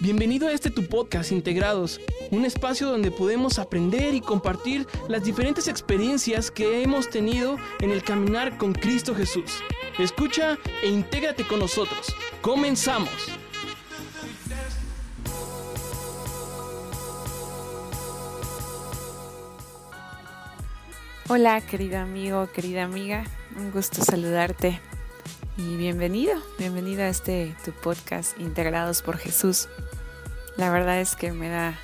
Bienvenido a este tu podcast Integrados, un espacio donde podemos aprender y compartir las diferentes experiencias que hemos tenido en el caminar con Cristo Jesús. Escucha e intégrate con nosotros. Comenzamos. Hola querido amigo, querida amiga, un gusto saludarte y bienvenido, bienvenido a este tu podcast Integrados por Jesús. La verdad es que me da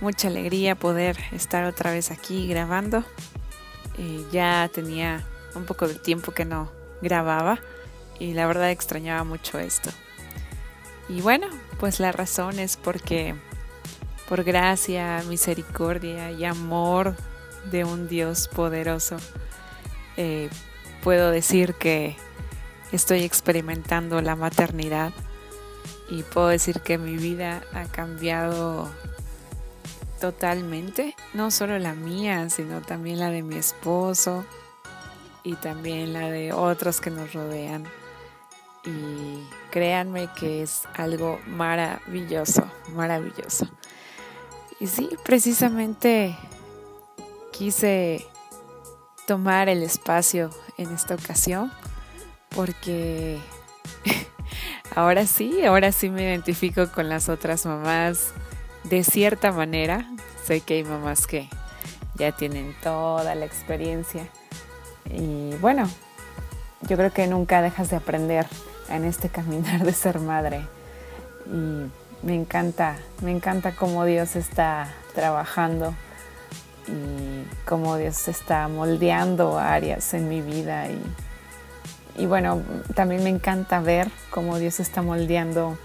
mucha alegría poder estar otra vez aquí grabando. Eh, ya tenía un poco de tiempo que no grababa y la verdad extrañaba mucho esto. Y bueno, pues la razón es porque por gracia, misericordia y amor de un Dios poderoso, eh, puedo decir que estoy experimentando la maternidad y puedo decir que mi vida ha cambiado totalmente, no solo la mía, sino también la de mi esposo y también la de otros que nos rodean. Y créanme que es algo maravilloso, maravilloso. Y sí, precisamente quise tomar el espacio en esta ocasión porque ahora sí, ahora sí me identifico con las otras mamás de cierta manera. Sé que hay mamás que ya tienen toda la experiencia y bueno, yo creo que nunca dejas de aprender en este caminar de ser madre y me encanta, me encanta cómo Dios está trabajando y cómo Dios está moldeando áreas en mi vida y y bueno, también me encanta ver cómo Dios está moldeando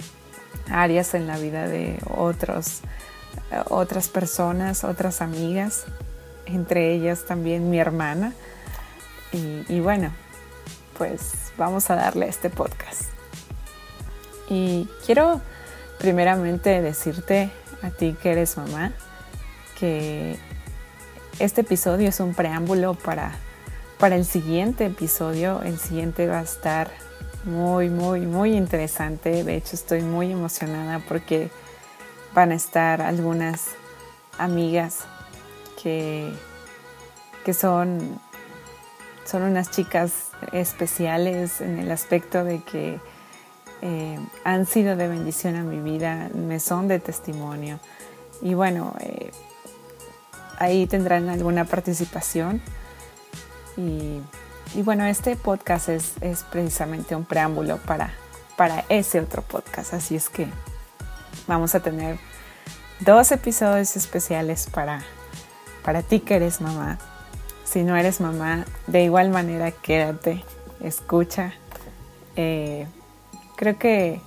áreas en la vida de otros, otras personas, otras amigas, entre ellas también mi hermana. Y, bueno, pues vamos a darle este podcast. Y quiero primeramente decirte a ti que eres mamá que este episodio es un preámbulo para para el siguiente episodio. El siguiente va a estar muy, muy, muy interesante. De hecho, estoy muy emocionada porque van a estar algunas amigas que, que son, son unas chicas especiales en el aspecto de que eh, han sido de bendición a mi vida, me son de testimonio. Y bueno, eh, ahí tendrán alguna participación y, bueno, este podcast es, precisamente un preámbulo para, para ese otro podcast. Así es que vamos a tener dos episodios especiales para, para ti que eres mamá. Si no eres mamá, de igual manera quédate, escucha. Eh, creo que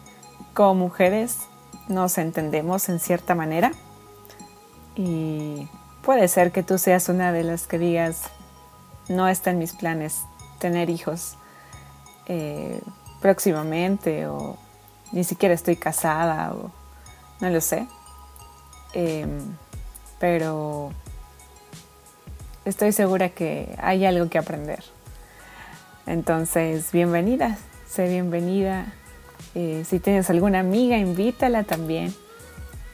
como mujeres nos entendemos en cierta manera y puede ser que tú seas una de las que digas, no está en mis planes tener hijos eh, próximamente o ni siquiera estoy casada o no lo sé. Em, pero estoy segura que hay algo que aprender. Entonces, bienvenida, sé bienvenida. Eh, si tienes alguna amiga, invítala también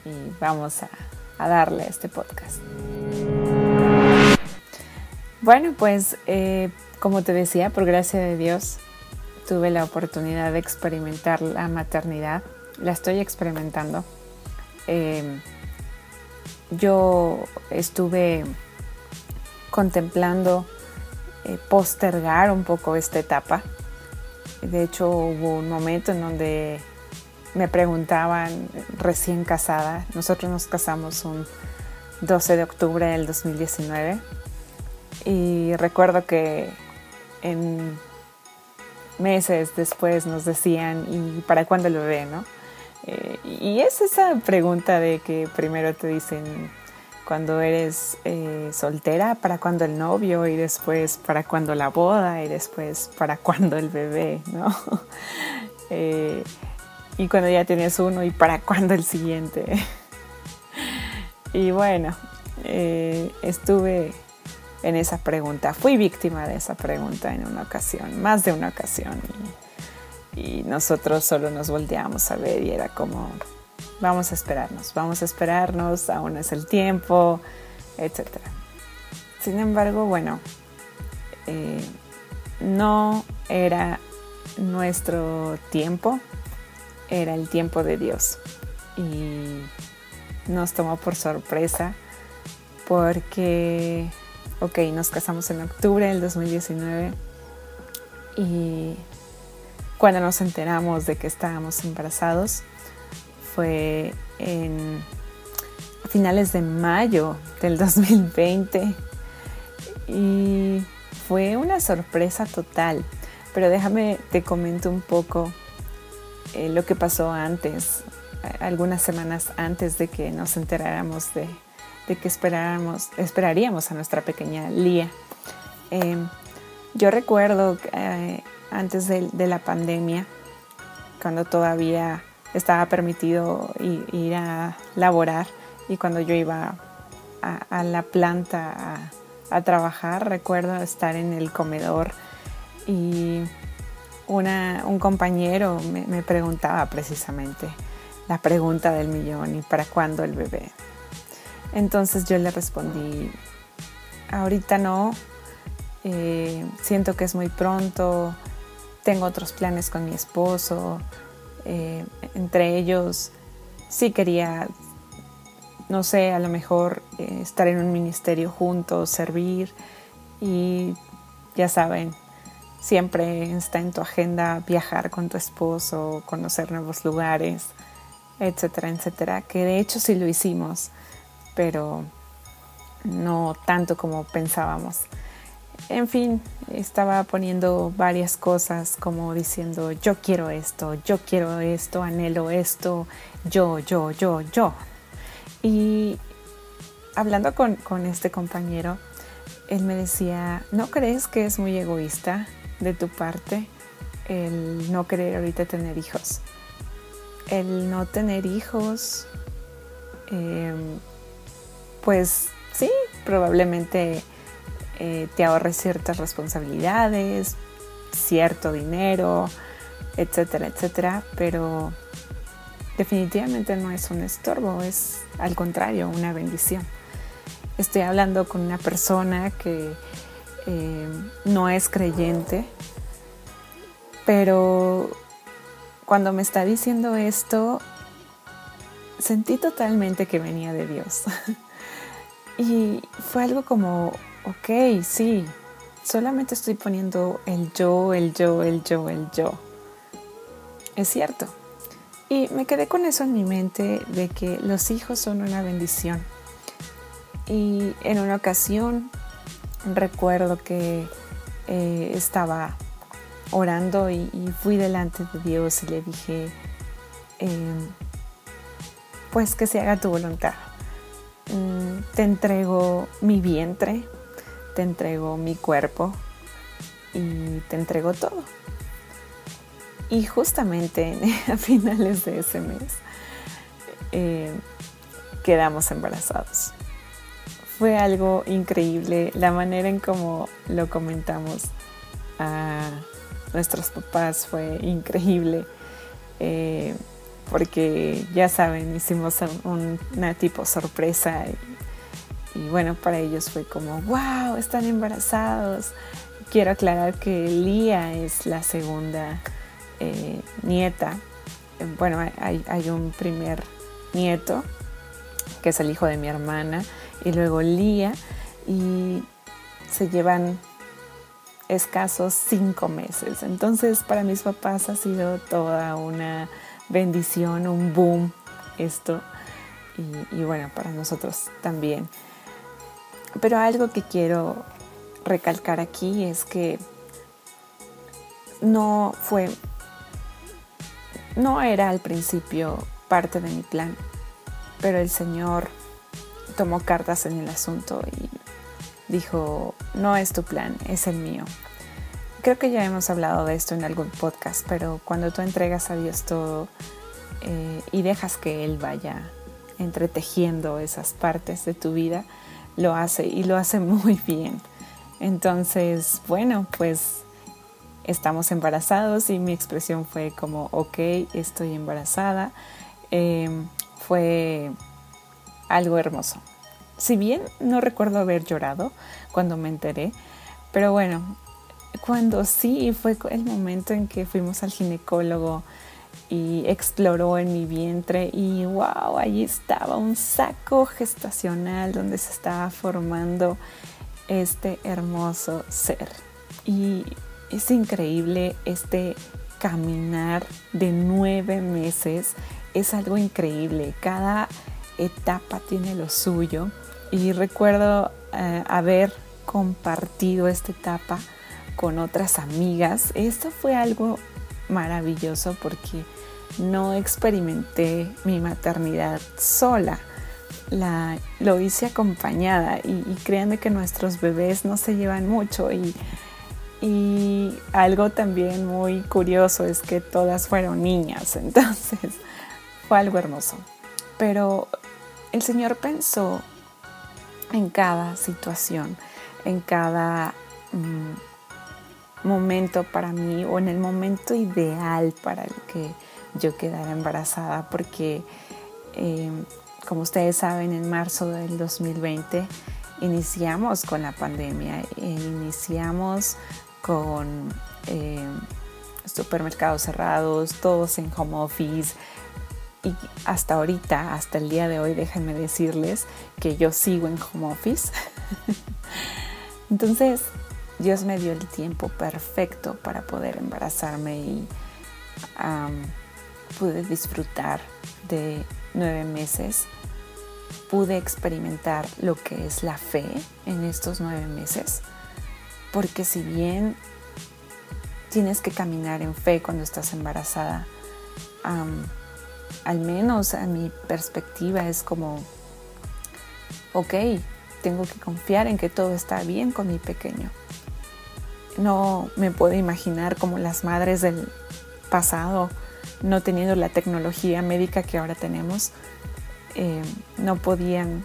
y vamos a, a darle a este podcast. Bueno, pues eh, como te decía, por gracia de Dios, tuve la oportunidad de experimentar la maternidad. La estoy experimentando. Em, yo estuve contemplando eh, postergar un poco esta etapa. De hecho, hubo un momento en donde me preguntaban, recién casada, nosotros nos casamos un 12 de octubre del 2019 y recuerdo que en meses después nos decían, ¿y para cuándo el bebé, no? Eh, y es esa pregunta de que primero te dicen cuando eres eh, soltera, para cuándo el novio, y después para cuándo la boda, y después para cuándo el bebé, ¿no? Eh, y cuando ya tienes uno, y para cuándo el siguiente. y bueno, estuve en esa pregunta. Fui víctima de esa pregunta en una ocasión, más de una ocasión. Y, nosotros solo nos volteamos a ver y era como, vamos a esperarnos, vamos a esperarnos, aún es el tiempo, etc. Sin embargo, bueno, eh, no era nuestro tiempo, era el tiempo de Dios. Y nos tomó por sorpresa porque, ok, nos casamos en octubre del 2019 y cuando nos enteramos de que estábamos embarazados fue en finales de mayo del 2020 y fue una sorpresa total. Pero déjame te comento un poco eh, lo que pasó antes, algunas semanas antes de que nos enteráramos de, que esperáramos, esperaríamos a nuestra pequeña Lía. Em, yo recuerdo eh, antes de, la pandemia, cuando todavía estaba permitido ir, a laborar y cuando yo iba a, la planta a, trabajar, recuerdo estar en el comedor y un compañero me, preguntaba precisamente la pregunta del millón y para cuándo el bebé. Entonces yo le respondí, ahorita no, eh, siento que es muy pronto, tengo otros planes con mi esposo, eh, entre ellos sí quería, no sé, a lo mejor eh, estar en un ministerio juntos, servir y ya saben, siempre está en tu agenda viajar con tu esposo, conocer nuevos lugares, etcétera, etcétera, que de hecho sí lo hicimos, pero no tanto como pensábamos. En fin, estaba poniendo varias cosas como diciendo yo quiero esto, yo quiero esto, anhelo esto, yo, yo, yo, yo. Y hablando con, este compañero, él me decía, ¿no crees que es muy egoísta de tu parte el no querer ahorita tener hijos? El no tener hijos, em, pues sí, probablemente eh, te ahorres ciertas responsabilidades, cierto dinero, etcétera, etcétera, pero definitivamente no es un estorbo, es al contrario, una bendición. Estoy hablando con una persona que eh, no es creyente, pero cuando me está diciendo esto, sentí totalmente que venía de Dios. y fue algo como ok, sí, solamente estoy poniendo el yo, el yo, el yo, el yo. Es cierto. Y me quedé con eso en mi mente de que los hijos son una bendición. Y en una ocasión recuerdo que eh, estaba orando y, fui delante de Dios y le dije, em, pues que se haga tu voluntad. Mm, te entrego mi vientre, te entrego mi cuerpo y te entrego todo. Y justamente a finales de ese mes eh, quedamos embarazados. Fue algo increíble la manera en cómo lo comentamos a nuestros papás fue increíble eh, porque ya saben hicimos una tipo sorpresa y bueno, para ellos fue como, wow, están embarazados. Quiero aclarar que Lía es la segunda eh, nieta. Bueno, hay, un primer nieto, que es el hijo de mi hermana, y luego Lía, y se llevan escasos cinco meses. Entonces, para mis papás ha sido toda una bendición, un boom esto. y bueno, para nosotros también. Pero algo que quiero recalcar aquí es que no fue, no era al principio parte de mi plan, pero el Señor tomó cartas en el asunto y dijo, no es tu plan, es el mío. Creo que ya hemos hablado de esto en algún podcast, pero cuando tú entregas a Dios todo eh, y dejas que Él vaya entretejiendo esas partes de tu vida, lo hace y lo hace muy bien. Entonces, bueno, pues estamos embarazados y mi expresión fue como, ok, estoy embarazada. Em, fue algo hermoso. Si bien no recuerdo haber llorado cuando me enteré, pero bueno, cuando sí fue el momento en que fuimos al ginecólogo y exploró en mi vientre y wow, allí estaba un saco gestacional donde se estaba formando este hermoso ser. Y es increíble este caminar de nueve meses, es algo increíble. Cada etapa tiene lo suyo y recuerdo eh, haber compartido esta etapa con otras amigas. Esto fue algo maravilloso porque no experimenté mi maternidad sola. La, lo hice acompañada y, y créanme que nuestros bebés no se llevan mucho y, y algo también muy curioso es que todas fueron niñas, entonces fue algo hermoso. Pero el Señor pensó en cada situación, en cada mm, momento para mí o en el momento ideal para el que yo quedara embarazada, porque eh, como ustedes saben, en marzo del 2020 iniciamos con la pandemia, e iniciamos con eh, supermercados cerrados, todos en home office, y hasta ahorita, hasta el día de hoy, déjenme decirles que yo sigo en home office. Entonces, Dios me dio el tiempo perfecto para poder embarazarme y pude disfrutar de nueve meses. Pude experimentar lo que es la fe en estos nueve meses. Porque si bien tienes que caminar en fe cuando estás embarazada, al menos a mi perspectiva es como, ok, tengo que confiar en que todo está bien con mi pequeño. No me puedo imaginar como las madres del pasado, no teniendo la tecnología médica que ahora tenemos, eh, no podían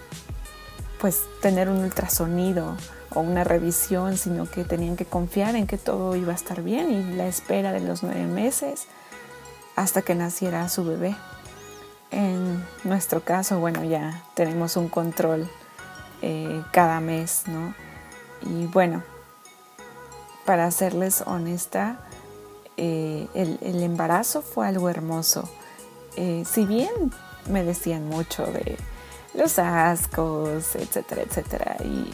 pues tener un ultrasonido o una revisión, sino que tenían que confiar en que todo iba a estar bien y la espera de los nueve meses hasta que naciera su bebé. En nuestro caso, bueno, ya tenemos un control eh, cada mes, ¿no? Y bueno, para serles honesta, eh, el, embarazo fue algo hermoso. Eh, si bien me decían mucho de los ascos, etcétera, etcétera, y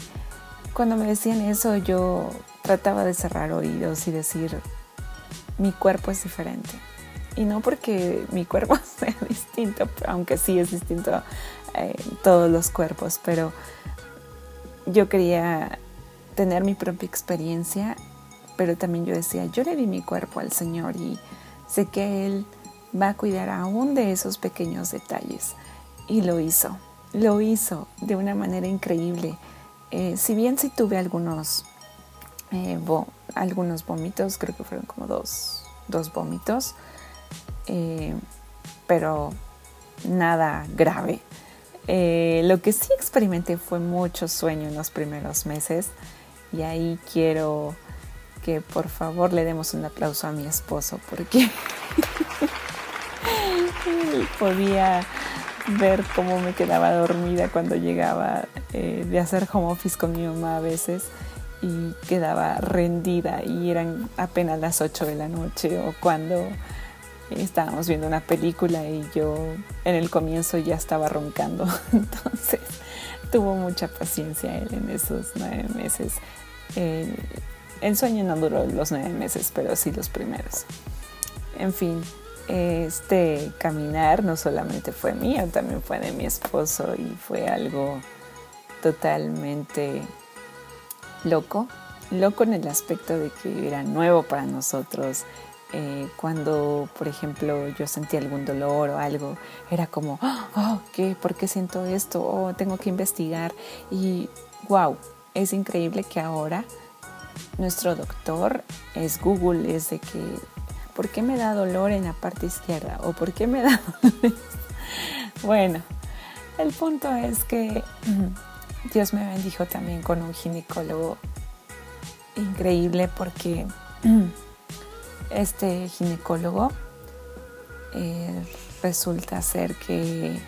cuando me decían eso yo trataba de cerrar oídos y decir, mi cuerpo es diferente y no porque mi cuerpo sea distinto, aunque sí es distinto eh, todos los cuerpos, pero yo quería tener mi propia experiencia, pero también yo decía, yo le di mi cuerpo al Señor y sé que Él va a cuidar aún de esos pequeños detalles. Y lo hizo, lo hizo de una manera increíble. Eh, si bien sí tuve algunos, eh, algunos vómitos, creo que fueron como dos, dos vómitos, eh, pero nada grave. Lo que sí experimenté fue mucho sueño en los primeros meses y ahí quiero que por favor le demos un aplauso a mi esposo porque podía ver cómo me quedaba dormida cuando llegaba eh, de hacer home office con mi mamá a veces y quedaba rendida y eran apenas las 8 de la noche o cuando estábamos viendo una película y yo en el comienzo ya estaba roncando. Entonces tuvo mucha paciencia él en esos nueve meses. El sueño no duró los nueve meses, pero sí los primeros. En fin, este caminar no solamente fue mío, también fue de mi esposo y fue algo totalmente loco. Loco en el aspecto de que era nuevo para nosotros, eh, cuando, por ejemplo, yo sentía algún dolor o algo, era como, oh, ¿qué? ¿por qué siento esto? Oh, tengo que investigar. Y wow, es increíble que ahora nuestro doctor es Google, es de que, ¿por qué me da dolor en la parte izquierda? ¿O por qué me da dolor? bueno, el punto es que Dios me bendijo también con un ginecólogo increíble porque este ginecólogo eh, resulta ser que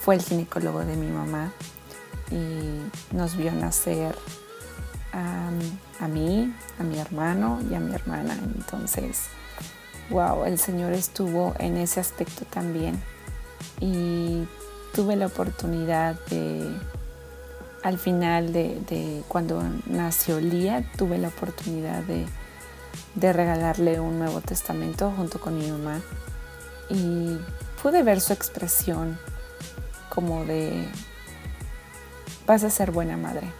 fue el ginecólogo de mi mamá y nos vio nacer a, mí, a mi hermano y a mi hermana. Entonces, wow, el Señor estuvo en ese aspecto también. Y tuve la oportunidad de, al final de, cuando nació Lía, tuve la oportunidad de, de regalarle un Nuevo Testamento junto con mi mamá. Y pude ver su expresión como de, vas a ser buena madre.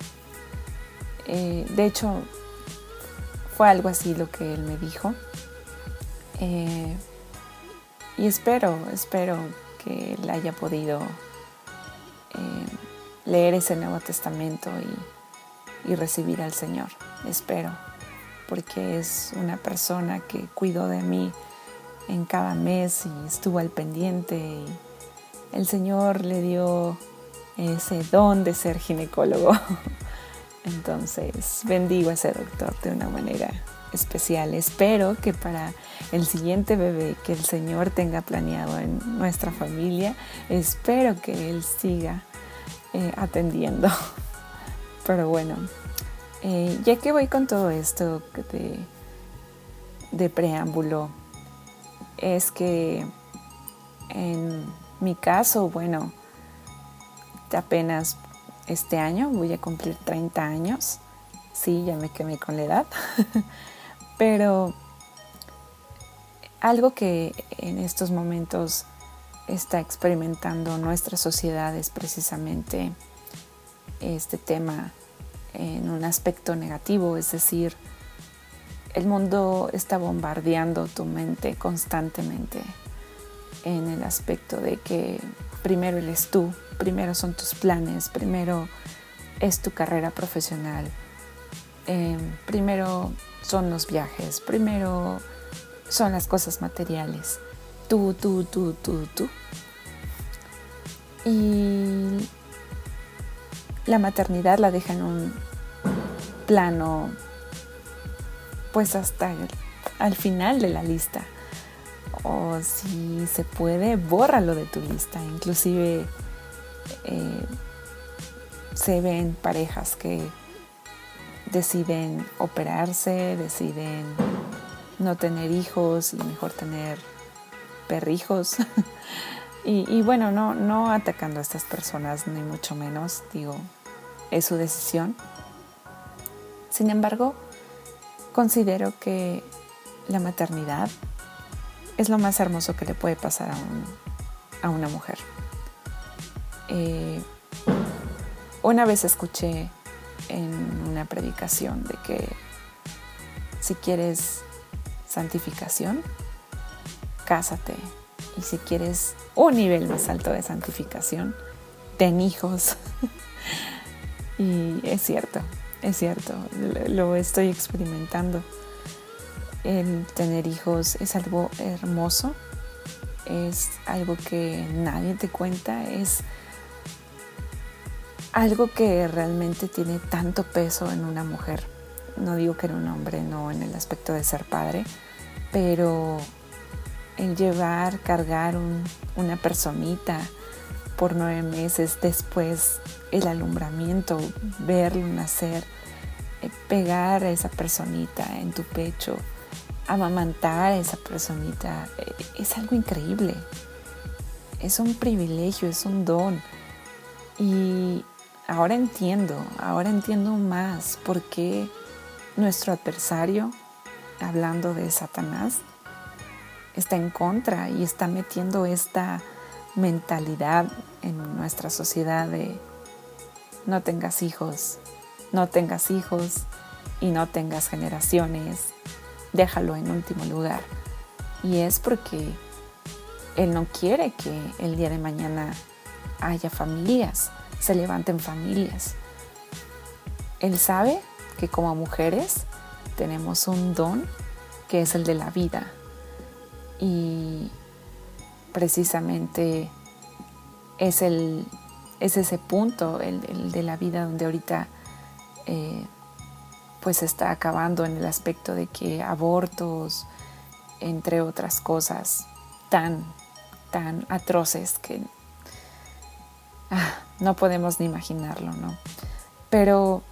Eh, de hecho, fue algo así lo que él me dijo. Eh, y espero, espero que él haya podido eh, leer ese Nuevo Testamento y, recibir al Señor. Espero, porque es una persona que cuidó de mí en cada mes y estuvo al pendiente. Y el Señor le dio ese don de ser ginecólogo. Entonces, bendigo a ese doctor de una manera especial. Espero que para el siguiente bebé que el Señor tenga planeado en nuestra familia, espero que Él siga eh, atendiendo. Pero bueno, eh, ya que voy con todo esto de, de preámbulo, es que en mi caso, bueno, apenas este año voy a cumplir 30 años. Sí, ya me quemé con la edad. Pero algo que en estos momentos está experimentando nuestra sociedad es precisamente este tema en un aspecto negativo, es decir, el mundo está bombardeando tu mente constantemente en el aspecto de que primero eres tú, primero son tus planes, primero es tu carrera profesional, em, primero son los viajes, primero son las cosas materiales, tú, tú, tú, tú, tú. Y la maternidad la deja en un plano pues hasta al final de la lista. O si se puede, bórralo de tu lista. Inclusive eh, se ven parejas que deciden operarse, deciden no tener hijos y mejor tener perrijos. y, bueno, no, no atacando a estas personas, ni mucho menos, digo, es su decisión. Sin embargo, considero que la maternidad es lo más hermoso que le puede pasar a, una mujer. Eh, una vez escuché en una predicación de que si quieres santificación, cásate. Y si quieres un nivel más alto de santificación, ten hijos. y es cierto, es cierto, lo estoy experimentando. El tener hijos es algo hermoso, es algo que nadie te cuenta, es algo que realmente tiene tanto peso en una mujer. No digo que en un hombre, no en el aspecto de ser padre, pero el llevar, cargar una personita por nueve meses, después el alumbramiento, verlo nacer, eh, pegar a esa personita en tu pecho, amamantar a esa personita, eh, es algo increíble. Es un privilegio, es un don. Y ahora entiendo, ahora entiendo más por qué nuestro adversario, hablando de Satanás, está en contra y está metiendo esta mentalidad en nuestra sociedad de no tengas hijos, no tengas hijos y no tengas generaciones, déjalo en último lugar. Y es porque Él no quiere que el día de mañana haya familias se levanten familias. Él sabe que como mujeres tenemos un don que es el de la vida y precisamente es, el, es ese punto, el, de la vida donde ahorita eh, pues está acabando en el aspecto de que abortos, entre otras cosas tan, tan atroces que ah, no podemos ni imaginarlo, ¿no? Pero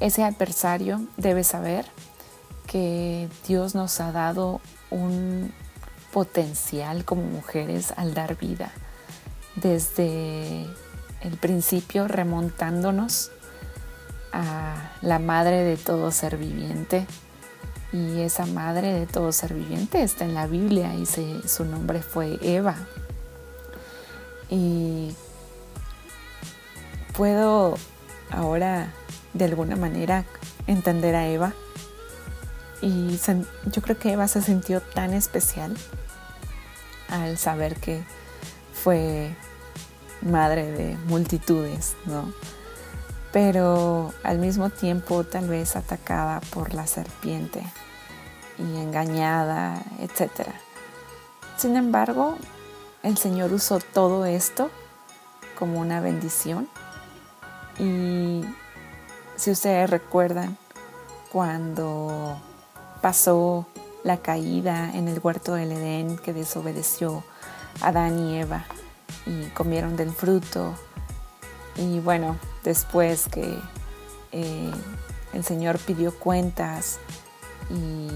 ese adversario debe saber que Dios nos ha dado un potencial como mujeres al dar vida. Desde el principio remontándonos a la madre de todo ser viviente. Y esa madre de todo ser viviente está en la Biblia y su nombre fue Eva. Y puedo ahora de alguna manera entender a Eva. Y yo creo que Eva se sintió tan especial al saber que fue madre de multitudes, ¿no? Pero al mismo tiempo tal vez atacada por la serpiente y engañada, etc. Sin embargo, el Señor usó todo esto como una bendición y si ustedes recuerdan cuando pasó la caída en el huerto del Edén que desobedeció Adán y Eva y comieron del fruto. Y bueno, después que eh, el Señor pidió cuentas y,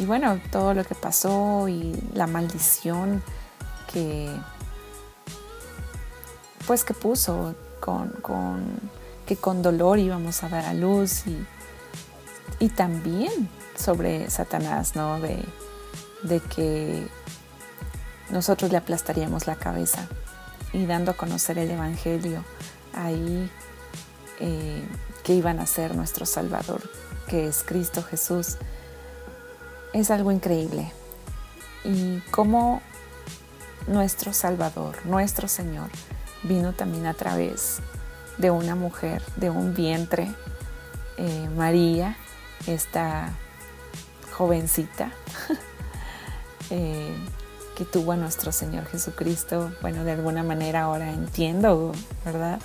y, bueno, todo lo que pasó y la maldición que pues que puso con, que con dolor íbamos a dar a luz y, y también sobre Satanás, ¿no? De, de, que nosotros le aplastaríamos la cabeza y dando a conocer el Evangelio ahí eh, que iban a ser nuestro Salvador, que es Cristo Jesús. Es algo increíble. Y cómo nuestro Salvador, nuestro Señor, vino también a través de una mujer, de un vientre, eh, María, esta jovencita eh, que tuvo a nuestro Señor Jesucristo. Bueno, de alguna manera ahora entiendo, ¿verdad?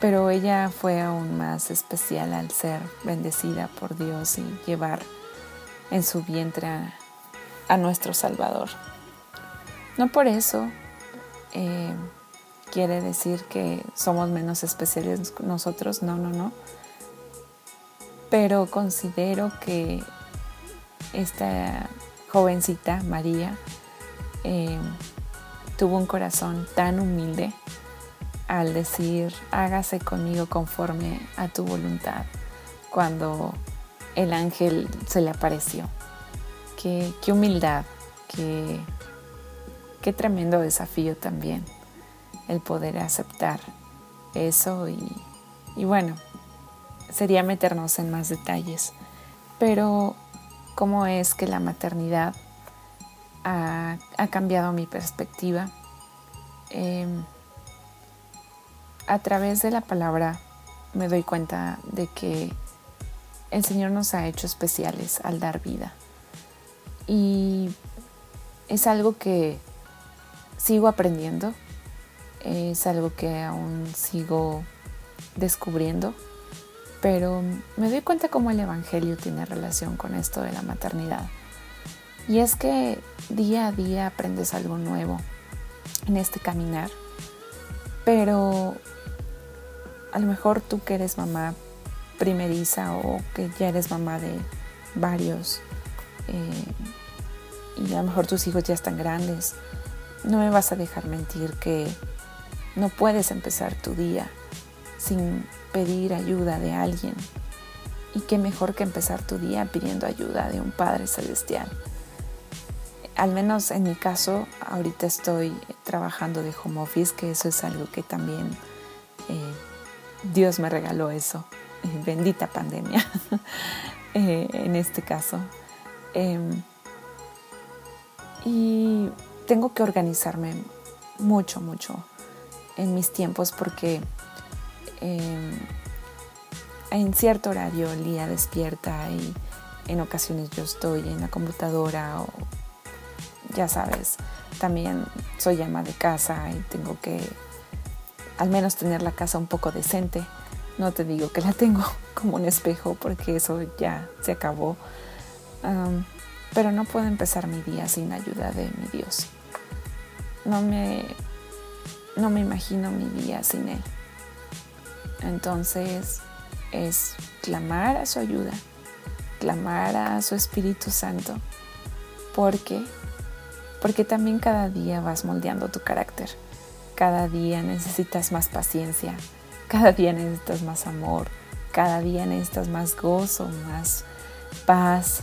Pero ella fue aún más especial al ser bendecida por Dios y llevar en su vientre a, nuestro Salvador. No por eso eh, quiere decir que somos menos especiales nosotros, no, no, no. Pero considero que esta jovencita, María, eh, tuvo un corazón tan humilde al decir, hágase conmigo conforme a tu voluntad, cuando el ángel se le apareció. Qué, qué humildad, qué, qué tremendo desafío también el poder aceptar eso y, bueno, sería meternos en más detalles. Pero cómo es que la maternidad ha, cambiado mi perspectiva. Em, a través de la palabra me doy cuenta de que el Señor nos ha hecho especiales al dar vida. Y es algo que sigo aprendiendo, es algo que aún sigo descubriendo, pero me doy cuenta cómo el Evangelio tiene relación con esto de la maternidad. Y es que día a día aprendes algo nuevo en este caminar, pero a lo mejor tú que eres mamá primeriza o que ya eres mamá de varios eh, y a lo mejor tus hijos ya están grandes, no me vas a dejar mentir que no puedes empezar tu día sin pedir ayuda de alguien. Y qué mejor que empezar tu día pidiendo ayuda de un Padre Celestial. Al menos en mi caso, ahorita estoy trabajando de home office, que eso es algo que también eh, Dios me regaló eso. Eh, bendita pandemia, eh, en este caso. Em, y tengo que organizarme mucho, mucho en mis tiempos porque em, en cierto horario el día despierta y en ocasiones yo estoy en la computadora o ya sabes, también soy ama de casa y tengo que al menos tener la casa un poco decente. No te digo que la tengo como un espejo porque eso ya se acabó. pero no puedo empezar mi día sin ayuda de mi Dios. No me no me imagino mi día sin Él. Entonces es clamar a su ayuda, clamar a su Espíritu Santo, porque porque también cada día vas moldeando tu carácter. Cada día necesitas más paciencia, cada día necesitas más amor, cada día necesitas más gozo, más paz,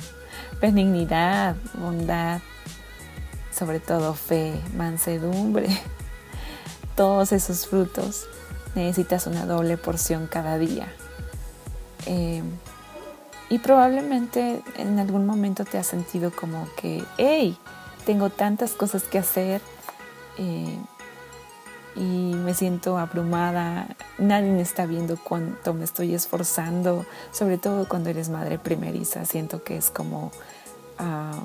benignidad, bondad, sobre todo fe, mansedumbre, todos esos frutos necesitas una doble porción cada día. Eh, y probablemente en algún momento te has sentido como que, hey, tengo tantas cosas que hacer eh, y me siento abrumada, nadie me está viendo cuánto me estoy esforzando, sobre todo cuando eres madre primeriza, siento que es como, ah,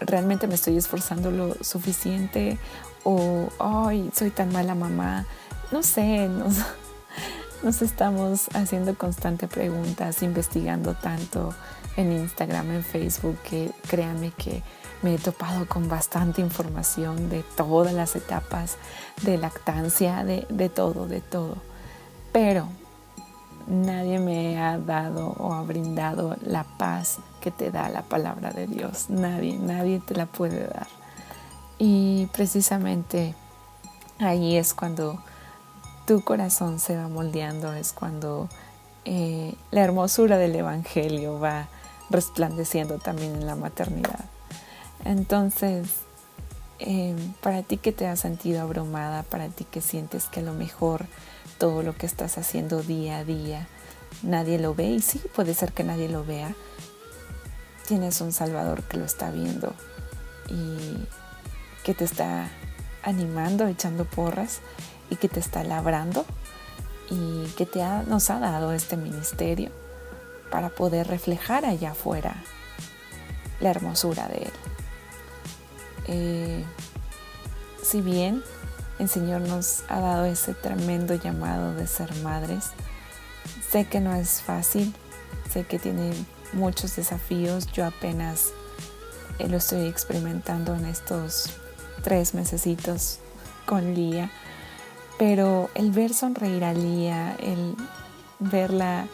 realmente me estoy esforzando lo suficiente o, ay, soy tan mala mamá, no sé, nos, nos estamos haciendo constantes preguntas, investigando tanto en Instagram, en Facebook, que créanme que me he topado con bastante información de todas las etapas de lactancia, de, todo, de todo. Pero nadie me ha dado o ha brindado la paz que te da la palabra de Dios. Nadie, nadie te la puede dar. Y precisamente ahí es cuando tu corazón se va moldeando, es cuando eh, la hermosura del Evangelio va resplandeciendo también en la maternidad. Entonces, eh, para ti que te has sentido abrumada, para ti que sientes que a lo mejor todo lo que estás haciendo día a día nadie lo ve, y sí, puede ser que nadie lo vea, tienes un Salvador que lo está viendo y que te está animando, echando porras y que te está labrando y que te nos ha dado este ministerio para poder reflejar allá afuera la hermosura de Él. Eh, si bien el Señor nos ha dado ese tremendo llamado de ser madres, sé que no es fácil, sé que tiene muchos desafíos, yo apenas eh, lo estoy experimentando en estos tres mesecitos con Lía, pero el ver sonreír a Lía, el verla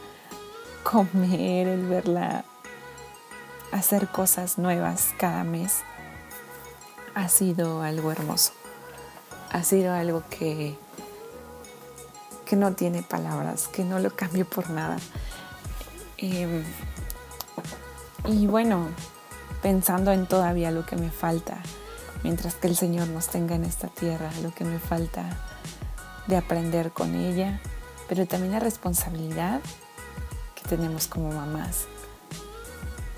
comer, el verla hacer cosas nuevas cada mes, ha sido algo hermoso. Ha sido algo que, que no tiene palabras, que no lo cambio por nada. Em, y bueno, pensando en todavía lo que me falta, mientras que el Señor nos tenga en esta tierra, lo que me falta de aprender con ella, pero también la responsabilidad que tenemos como mamás.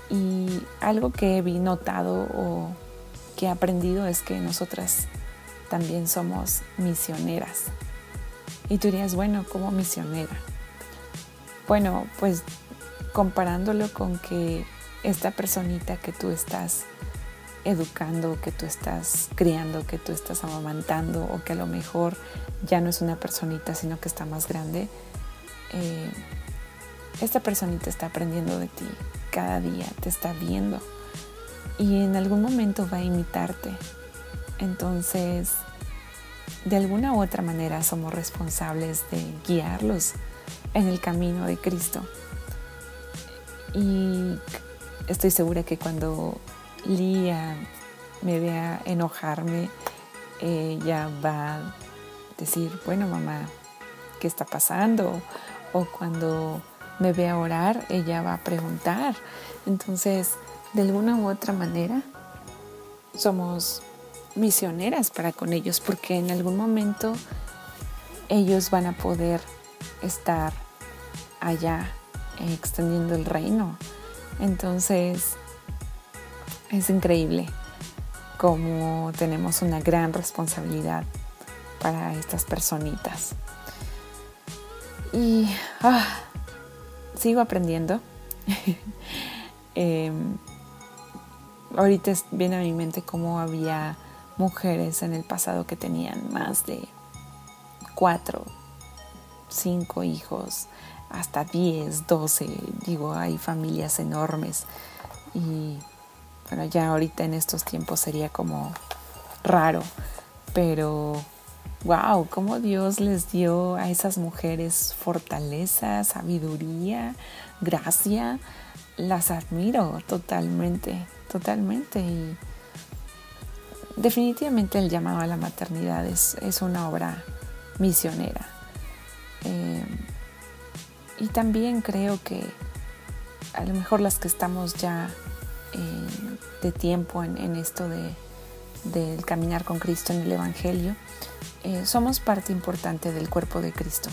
Y algo que he notado o que he aprendido es que nosotras también somos misioneras. Y tú dirías, bueno, como misionera? Bueno, pues comparándolo con que esta personita que tú estás educando, que tú estás criando, que tú estás amamantando o que a lo mejor ya no es una personita, sino que está más grande, eh, esta personita está aprendiendo de ti cada día, te está viendo y en algún momento va a imitarte. Entonces, de alguna u otra manera somos responsables de guiarlos en el camino de Cristo. Y estoy segura que cuando Lía me vea enojarme, ella va a decir, bueno mamá, ¿qué está pasando? O cuando me vea orar, ella va a preguntar. Entonces, de alguna u otra manera somos misioneras para con ellos porque en algún momento ellos van a poder estar allá extendiendo el reino. Entonces es increíble como tenemos una gran responsabilidad para estas personitas. Y ah, sigo aprendiendo. Em, ahorita viene a mi mente cómo había mujeres en el pasado que tenían más de cuatro, cinco hijos, hasta diez, doce, digo, hay familias enormes y bueno, ya ahorita en estos tiempos sería como raro, pero wow, cómo Dios les dio a esas mujeres fortaleza, sabiduría, gracia. Las admiro totalmente, totalmente. Y definitivamente el llamado a la maternidad es, una obra misionera. Eh, y también creo que a lo mejor las que estamos ya eh, de tiempo en, esto de, del caminar con Cristo en el Evangelio, eh, somos parte importante del cuerpo de Cristo.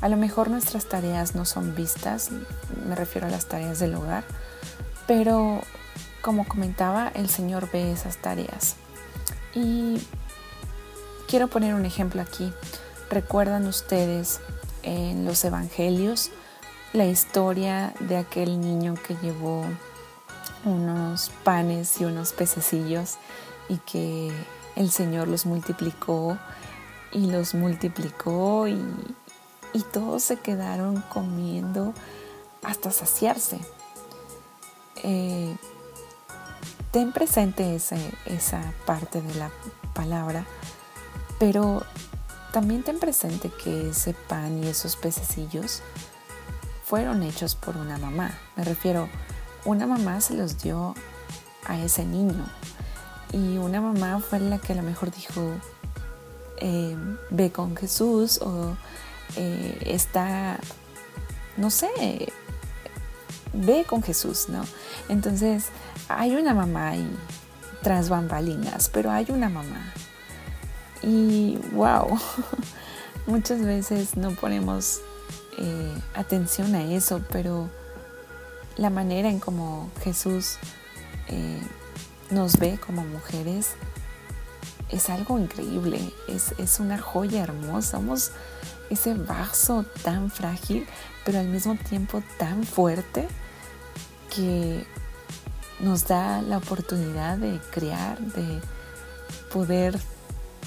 A lo mejor nuestras tareas no son vistas, me refiero a las tareas del hogar, pero como comentaba, el Señor ve esas tareas. Y quiero poner un ejemplo aquí. ¿Recuerdan ustedes en los evangelios la historia de aquel niño que llevó unos panes y unos pececillos y que el Señor los multiplicó y los multiplicó y, todos se quedaron comiendo hasta saciarse. Eh, ten presente esa parte de la palabra, pero también ten presente que ese pan y esos pececillos fueron hechos por una mamá. Me refiero, una mamá se los dio a ese niño y una mamá fue la que a lo mejor dijo, eh, ve con Jesús o eh, está, no sé, ve con Jesús, ¿no? Entonces hay una mamá y tras bambalinas, pero hay una mamá. Y wow, muchas veces no ponemos eh, atención a eso, pero la manera en como Jesús eh, nos ve como mujeres es algo increíble, es, es, una joya hermosa, somos ese vaso tan frágil, pero al mismo tiempo tan fuerte que nos da la oportunidad de crear, de poder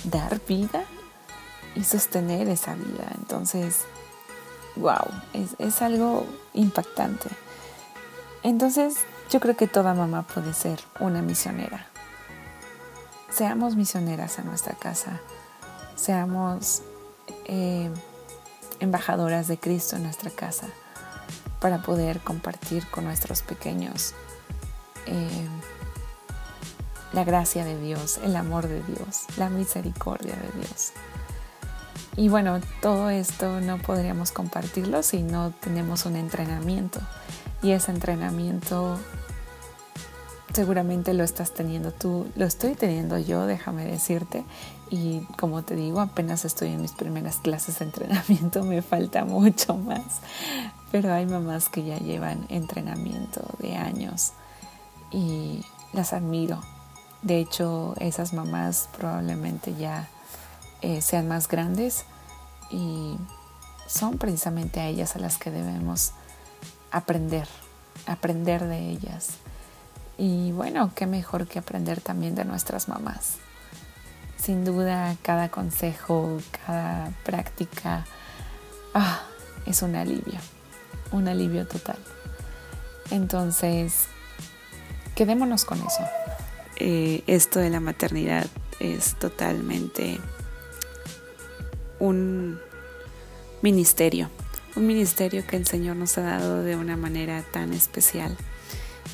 dar vida y sostener esa vida. Entonces, wow, es, es algo impactante. Entonces, yo creo que toda mamá puede ser una misionera. Seamos misioneras a nuestra casa, seamos eh, embajadoras de Cristo en nuestra casa para poder compartir con nuestros pequeños eh, la gracia de Dios, el amor de Dios, la misericordia de Dios. Y bueno, todo esto no podríamos compartirlo si no tenemos un entrenamiento. Y ese entrenamiento seguramente lo estás teniendo tú, lo estoy teniendo yo, déjame decirte. Y como te digo, apenas estoy en mis primeras clases de entrenamiento, me falta mucho más. Pero hay mamás que ya llevan entrenamiento de años y las admiro. De hecho, esas mamás probablemente ya eh, sean más grandes y son precisamente a ellas a las que debemos aprender, aprender de ellas. Y bueno, qué mejor que aprender también de nuestras mamás. Sin duda, cada consejo, cada práctica ah, es un alivio, un alivio total. Entonces, quedémonos con eso. Eh, esto de la maternidad es totalmente un ministerio, un ministerio que el Señor nos ha dado de una manera tan especial.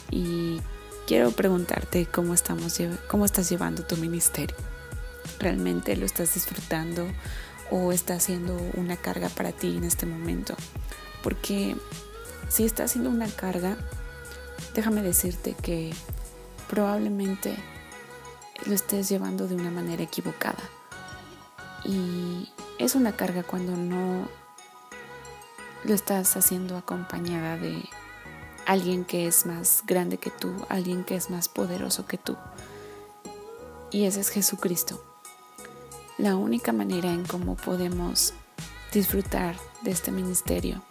Y quiero preguntarte cómo, estamos, cómo estás llevando tu ministerio. ¿Realmente lo estás disfrutando o está siendo una carga para ti en este momento? Porque si está siendo una carga, déjame decirte que probablemente lo estés llevando de una manera equivocada. Y es una carga cuando no lo estás haciendo acompañada de alguien que es más grande que tú, alguien que es más poderoso que tú. Y ese es Jesucristo. La única manera en cómo podemos disfrutar de este ministerio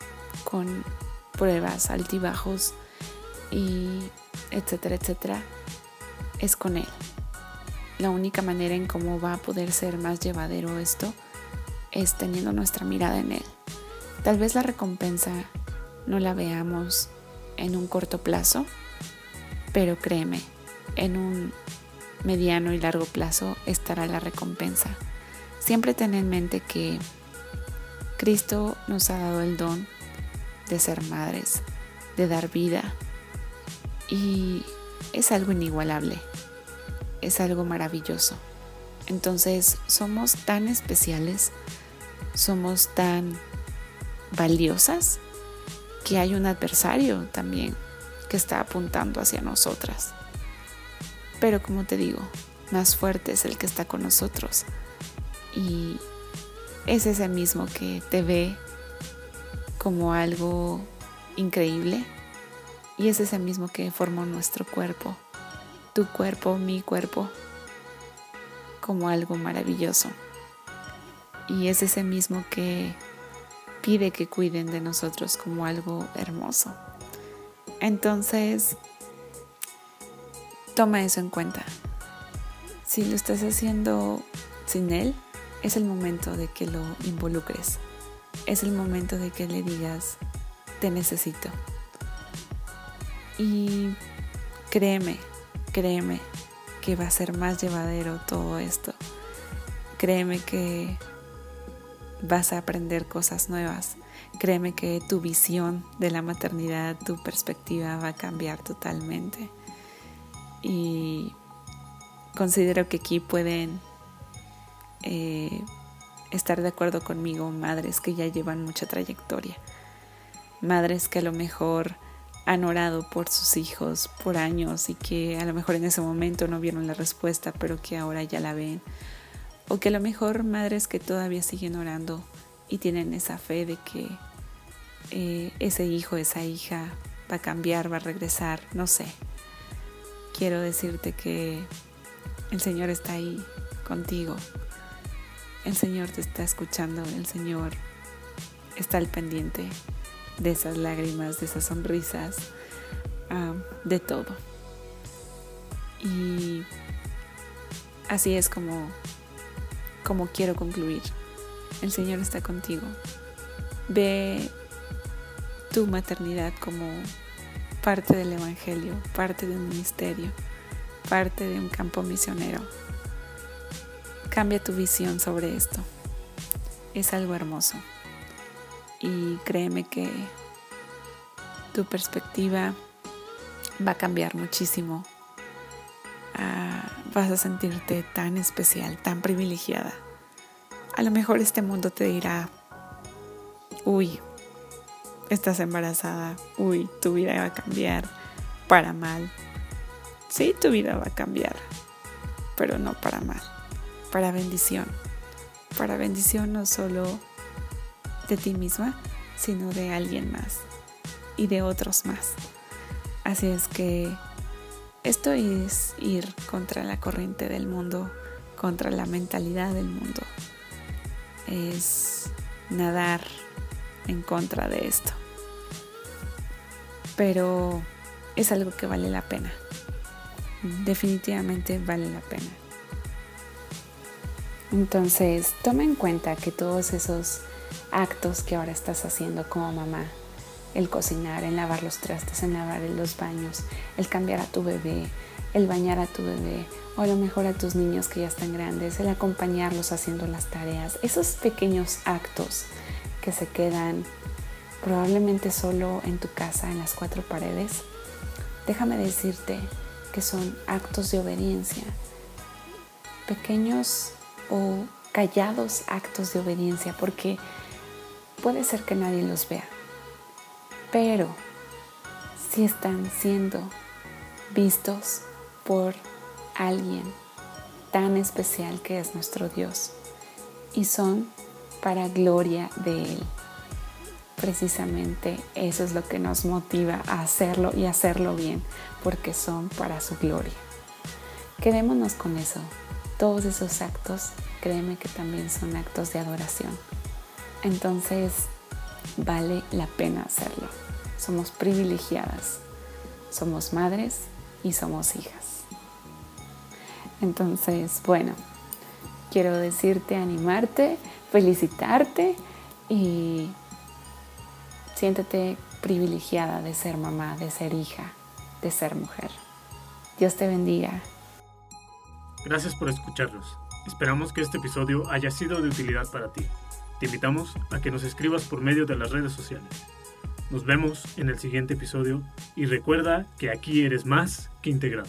con pruebas, altibajos y etcétera, etcétera, es con Él. La única manera en cómo va a poder ser más llevadero esto es teniendo nuestra mirada en Él. Tal vez la recompensa no la veamos en un corto plazo, pero créeme, en un mediano y largo plazo estará la recompensa. Siempre ten en mente que Cristo nos ha dado el don de ser madres, de dar vida y es algo inigualable, es algo maravilloso. Entonces somos tan especiales, somos tan valiosas que hay un adversario también que está apuntando hacia nosotras. Pero como te digo, más fuerte es el que está con nosotros. Y es ese mismo que te ve como algo increíble. Y es ese mismo que formó nuestro cuerpo. Tu cuerpo, mi cuerpo. Como algo maravilloso. Y es ese mismo que pide que cuiden de nosotros como algo hermoso. Entonces, toma eso en cuenta. Si lo estás haciendo sin Él, es el momento de que lo involucres. Es el momento de que le digas, te necesito. Y créeme, créeme que va a ser más llevadero todo esto. Créeme que vas a aprender cosas nuevas. Créeme que tu visión de la maternidad, tu perspectiva va a cambiar totalmente. Y considero que aquí pueden eh, estar de acuerdo conmigo madres que ya llevan mucha trayectoria, madres que a lo mejor han orado por sus hijos por años y que a lo mejor en ese momento no vieron la respuesta, pero que ahora ya la ven, o que a lo mejor madres que todavía siguen orando y tienen esa fe de que eh, ese hijo, esa hija va a cambiar, va a regresar, no sé, quiero decirte que el Señor está ahí contigo. El Señor te está escuchando, el Señor está al pendiente de esas lágrimas, de esas sonrisas, ah, de todo. Y así es como, como quiero concluir. El Señor está contigo. Ve tu maternidad como parte del Evangelio, parte de un ministerio, parte de un campo misionero. Cambia tu visión sobre esto. Es algo hermoso. Y créeme que tu perspectiva va a cambiar muchísimo. Ah, vas a sentirte tan especial, tan privilegiada. A lo mejor este mundo te dirá, uy, estás embarazada, uy, tu vida va a cambiar para mal. Sí, tu vida va a cambiar, pero no para mal, para bendición. Para bendición no solo de ti misma, sino de alguien más y de otros más. Así es que esto es ir contra la corriente del mundo, contra la mentalidad del mundo. Es nadar en contra de esto. Pero es algo que vale la pena. Definitivamente vale la pena. Entonces, toma en cuenta que todos esos actos que ahora estás haciendo como mamá, el cocinar, el lavar los trastes, el lavar los baños, el cambiar a tu bebé, el bañar a tu bebé, o a lo mejor a tus niños que ya están grandes, el acompañarlos haciendo las tareas, esos pequeños actos que se quedan probablemente solo en tu casa, en las cuatro paredes, déjame decirte que son actos de obediencia, pequeños o callados actos de obediencia, porque puede ser que nadie los vea, pero si están siendo vistos por alguien tan especial que es nuestro Dios y son para gloria de Él. Precisamente eso es lo que nos motiva a hacerlo y hacerlo bien, porque son para su gloria. Quedémonos con eso. Todos esos actos, créeme que también son actos de adoración. Entonces, vale la pena hacerlo. Somos privilegiadas, somos madres y somos hijas. Entonces, bueno, quiero decirte, animarte, felicitarte y Siéntete privilegiada de ser mamá, de ser hija, de ser mujer. Dios te bendiga. Gracias por escucharlos. Esperamos que este episodio haya sido de utilidad para ti. Te invitamos a que nos escribas por medio de las redes sociales. Nos vemos en el siguiente episodio y recuerda que aquí eres más que integrado.